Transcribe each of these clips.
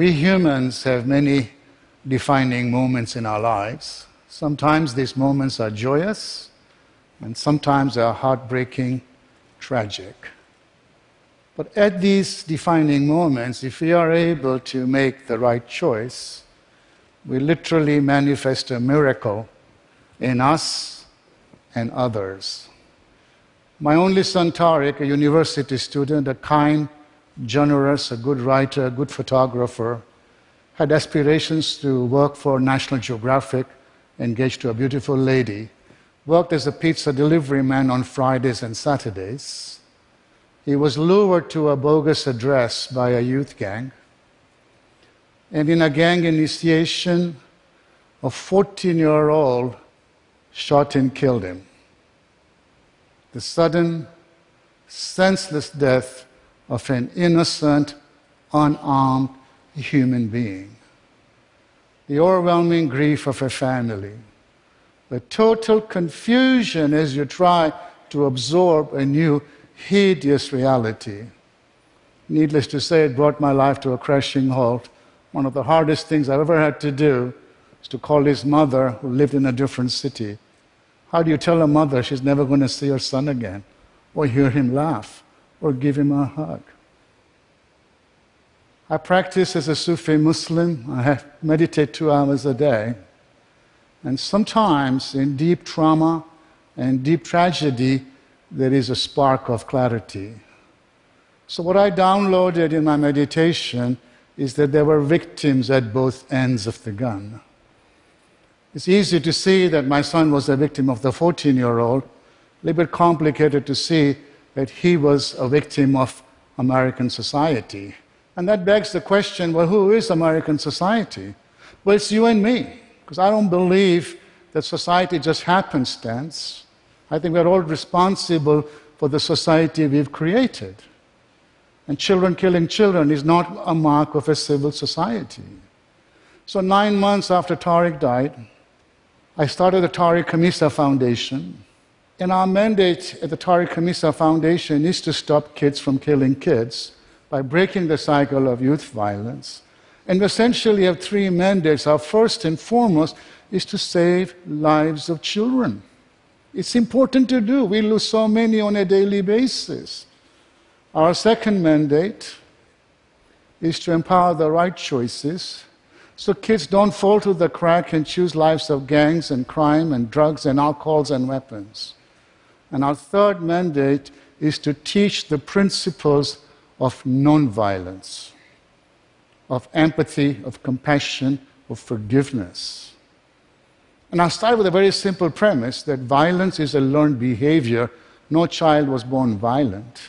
We humans have many defining moments in our lives. Sometimes these moments are joyous, and sometimes they are heartbreaking, tragic. But at these defining moments, if we are able to make the right choice, we literally manifest a miracle in us and others. My only son, Tariq, a university student, a kind, generous, a good writer, a good photographer, had aspirations to work for National Geographic, engaged to a beautiful lady, worked as a pizza delivery man on Fridays and Saturdays. He was lured to a bogus address by a youth gang. And in a gang initiation, a 14 year old shot and killed him. The sudden, senseless death of an innocent, unarmed human being. The overwhelming grief of a family. The total confusion as you try to absorb a new, hideous reality. Needless to say, it brought my life to a crashing halt. One of the hardest things I've ever had to do is to call his mother, who lived in a different city. How do you tell a mother she's never going to see her son again, or hear him laugh? Or give him a hug. I practice as a Sufi Muslim. I meditate two hours a day. And sometimes in deep trauma and deep tragedy, there is a spark of clarity. So, what I downloaded in my meditation is that there were victims at both ends of the gun. It's easy to see that my son was a victim of the 14 year old, a little bit complicated to see that he was a victim of American society. And that begs the question well, who is American society? Well, it's you and me, because I don't believe that society just happenstance. I think we're all responsible for the society we've created. And children killing children is not a mark of a civil society. So, nine months after Tariq died, I started the Tariq Khamisa Foundation and our mandate at the Tariq Khamisa Foundation is to stop kids from killing kids by breaking the cycle of youth violence. And we essentially have three mandates. Our first and foremost is to save lives of children. It's important to do. We lose so many on a daily basis. Our second mandate is to empower the right choices so kids don't fall to the crack and choose lives of gangs and crime and drugs and alcohols and weapons. And our third mandate is to teach the principles of nonviolence, of empathy, of compassion, of forgiveness. And I'll start with a very simple premise that violence is a learned behavior. No child was born violent.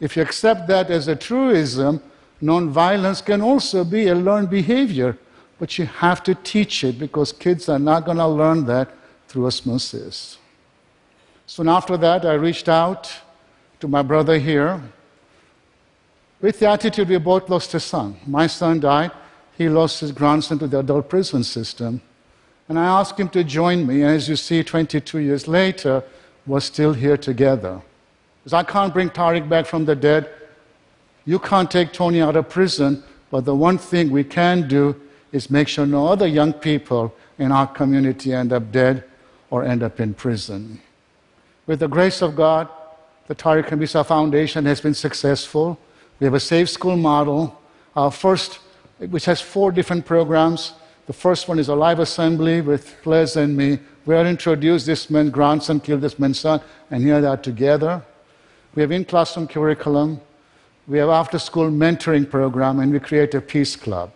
If you accept that as a truism, nonviolence can also be a learned behavior, but you have to teach it because kids are not going to learn that through osmosis. Soon after that, I reached out to my brother here with the attitude we both lost a son. My son died, he lost his grandson to the adult prison system. And I asked him to join me, and as you see, 22 years later, we're still here together. Because I can't bring Tariq back from the dead. You can't take Tony out of prison, but the one thing we can do is make sure no other young people in our community end up dead or end up in prison. With the grace of God, the Tariq Khamisa Foundation has been successful. We have a safe school model. Our first, which has four different programs. The first one is a live assembly with Ples and me. We are introduced this man's grandson killed this man's son, and here they are together. We have in-classroom curriculum. We have after-school mentoring program, and we create a peace club.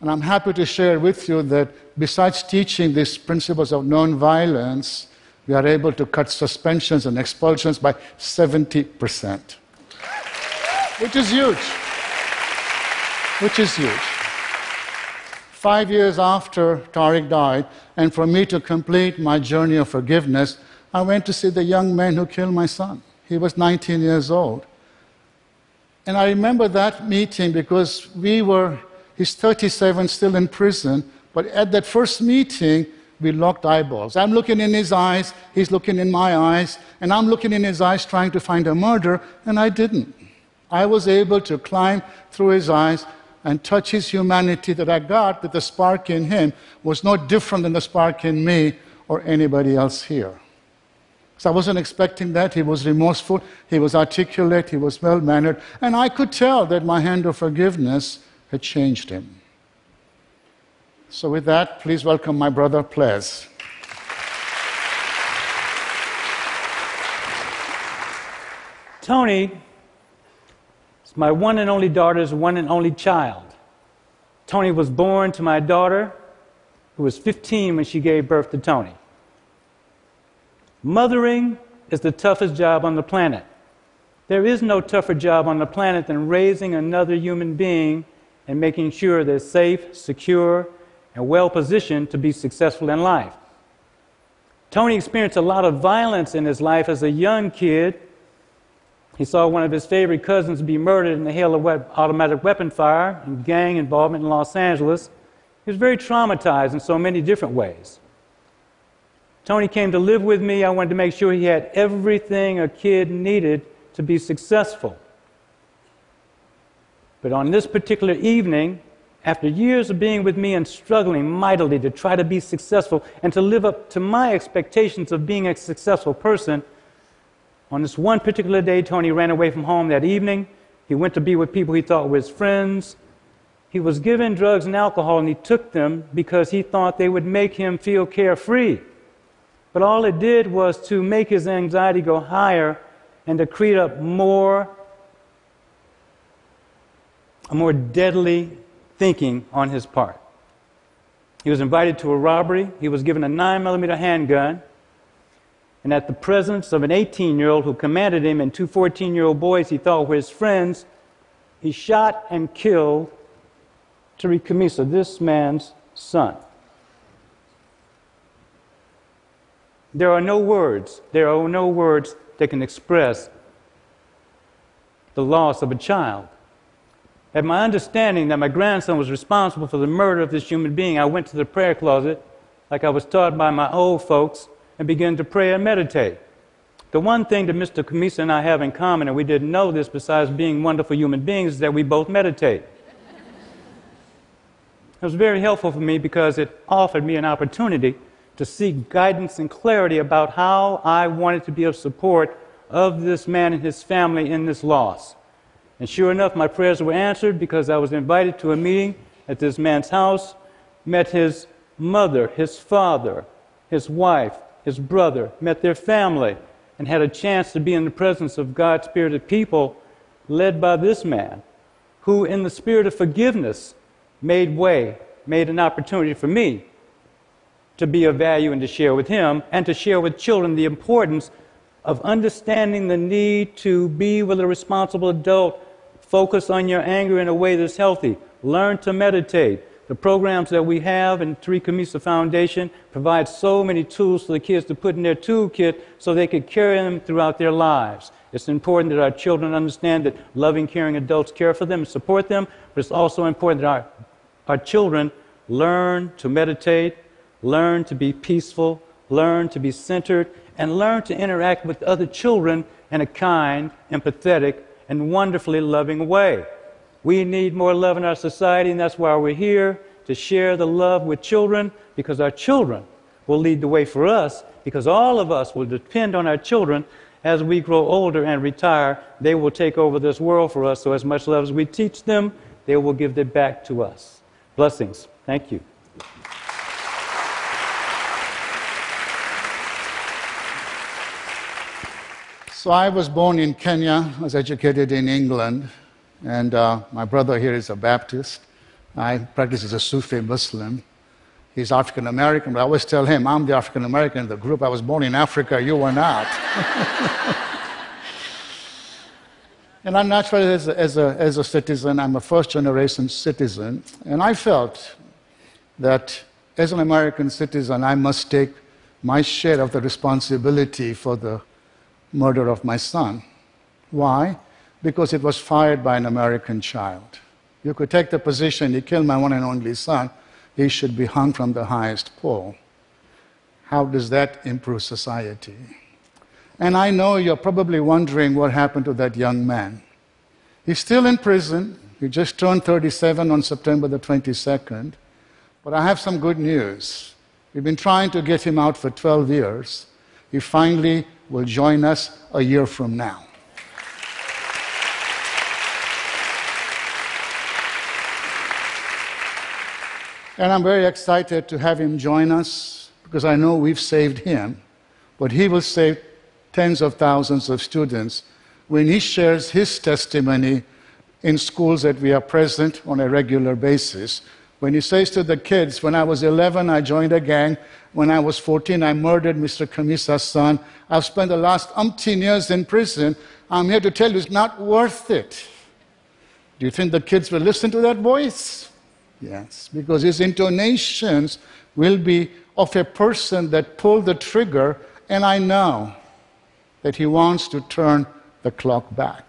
And I'm happy to share with you that besides teaching these principles of nonviolence, we are able to cut suspensions and expulsions by 70%, which is huge. Which is huge. Five years after Tariq died, and for me to complete my journey of forgiveness, I went to see the young man who killed my son. He was 19 years old. And I remember that meeting because we were, he's 37, still in prison, but at that first meeting, we locked eyeballs. I'm looking in his eyes, he's looking in my eyes, and I'm looking in his eyes trying to find a murder, and I didn't. I was able to climb through his eyes and touch his humanity that I got, that the spark in him was no different than the spark in me or anybody else here. So I wasn't expecting that. He was remorseful, he was articulate, he was well mannered, and I could tell that my hand of forgiveness had changed him. So, with that, please welcome my brother Ples. Tony is my one and only daughter's one and only child. Tony was born to my daughter, who was 15 when she gave birth to Tony. Mothering is the toughest job on the planet. There is no tougher job on the planet than raising another human being and making sure they're safe, secure, and well positioned to be successful in life. Tony experienced a lot of violence in his life as a young kid. He saw one of his favorite cousins be murdered in the hail of automatic weapon fire and gang involvement in Los Angeles. He was very traumatized in so many different ways. Tony came to live with me. I wanted to make sure he had everything a kid needed to be successful. But on this particular evening, after years of being with me and struggling mightily to try to be successful and to live up to my expectations of being a successful person, on this one particular day, Tony ran away from home that evening. He went to be with people he thought were his friends. He was given drugs and alcohol, and he took them because he thought they would make him feel carefree. But all it did was to make his anxiety go higher and to create up more, a more deadly thinking on his part. He was invited to a robbery. He was given a 9 millimeter handgun. And at the presence of an 18 year old who commanded him and two 14 year old boys he thought were his friends, he shot and killed Tariq Khamisa, this man's son. There are no words, there are no words that can express the loss of a child. At my understanding that my grandson was responsible for the murder of this human being, I went to the prayer closet, like I was taught by my old folks, and began to pray and meditate. The one thing that Mr. Khamisa and I have in common, and we didn't know this besides being wonderful human beings, is that we both meditate. It was very helpful for me because it offered me an opportunity to seek guidance and clarity about how I wanted to be of support of this man and his family in this loss. And sure enough, my prayers were answered because I was invited to a meeting at this man's house, met his mother, his father, his wife, his brother, met their family, and had a chance to be in the presence of God spirited people led by this man, who, in the spirit of forgiveness, made way, made an opportunity for me to be of value and to share with him, and to share with children the importance of understanding the need to be with a responsible adult. Focus on your anger in a way that's healthy. Learn to meditate. The programs that we have in Tariq Khamisa Foundation provide so many tools for the kids to put in their toolkit so they could carry them throughout their lives. It's important that our children understand that loving, caring adults care for them and support them, but it's also important that our, our children learn to meditate, learn to be peaceful, learn to be centered, and learn to interact with other children in a kind, empathetic, and wonderfully loving way. We need more love in our society, and that's why we're here to share the love with children because our children will lead the way for us because all of us will depend on our children as we grow older and retire. They will take over this world for us, so as much love as we teach them, they will give it back to us. Blessings. Thank you. So I was born in Kenya, I was educated in England, and uh, my brother here is a Baptist. I practice as a Sufi Muslim. He's African American, but I always tell him, I'm the African American in the group. I was born in Africa, you were not. and I'm naturally, as a, as, a, as a citizen, I'm a first generation citizen, and I felt that as an American citizen, I must take my share of the responsibility for the murder of my son. Why? Because it was fired by an American child. You could take the position, he killed my one and only son, he should be hung from the highest pole. How does that improve society? And I know you're probably wondering what happened to that young man. He's still in prison. He just turned 37 on September the 22nd. But I have some good news. We've been trying to get him out for 12 years. He finally will join us a year from now. And I'm very excited to have him join us because I know we've saved him, but he will save tens of thousands of students when he shares his testimony in schools that we are present on a regular basis. When he says to the kids, When I was 11, I joined a gang. When I was 14, I murdered Mr. Khamisa's son. I've spent the last umpteen years in prison. I'm here to tell you it's not worth it. Do you think the kids will listen to that voice? Yes, because his intonations will be of a person that pulled the trigger, and I know that he wants to turn the clock back.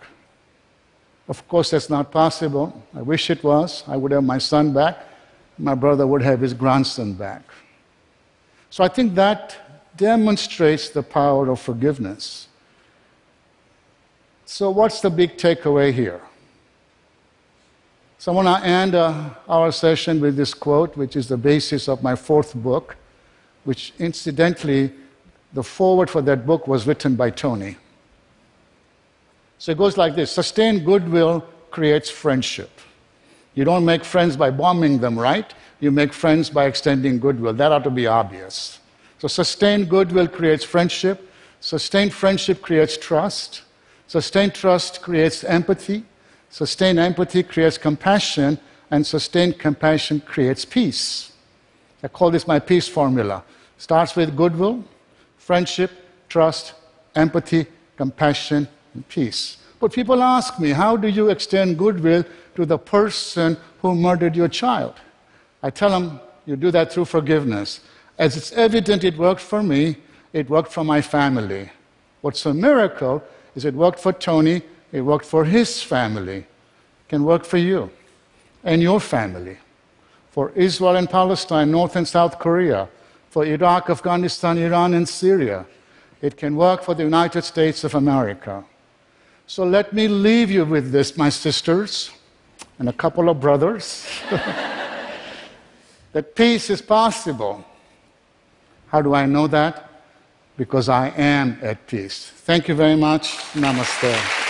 Of course, that's not possible. I wish it was. I would have my son back. My brother would have his grandson back. So I think that demonstrates the power of forgiveness. So, what's the big takeaway here? So, I want to end uh, our session with this quote, which is the basis of my fourth book, which incidentally, the foreword for that book was written by Tony. So it goes like this sustained goodwill creates friendship. You don't make friends by bombing them, right? You make friends by extending goodwill. That ought to be obvious. So sustained goodwill creates friendship. Sustained friendship creates trust. Sustained trust creates empathy. Sustained empathy creates compassion. And sustained compassion creates peace. I call this my peace formula. Starts with goodwill, friendship, trust, empathy, compassion, and peace. But people ask me, how do you extend goodwill to the person who murdered your child? I tell them, you do that through forgiveness. As it's evident it worked for me, it worked for my family. What's a miracle is it worked for Tony, it worked for his family. It can work for you and your family. For Israel and Palestine, North and South Korea, for Iraq, Afghanistan, Iran, and Syria. It can work for the United States of America. So let me leave you with this, my sisters and a couple of brothers that peace is possible. How do I know that? Because I am at peace. Thank you very much. Namaste.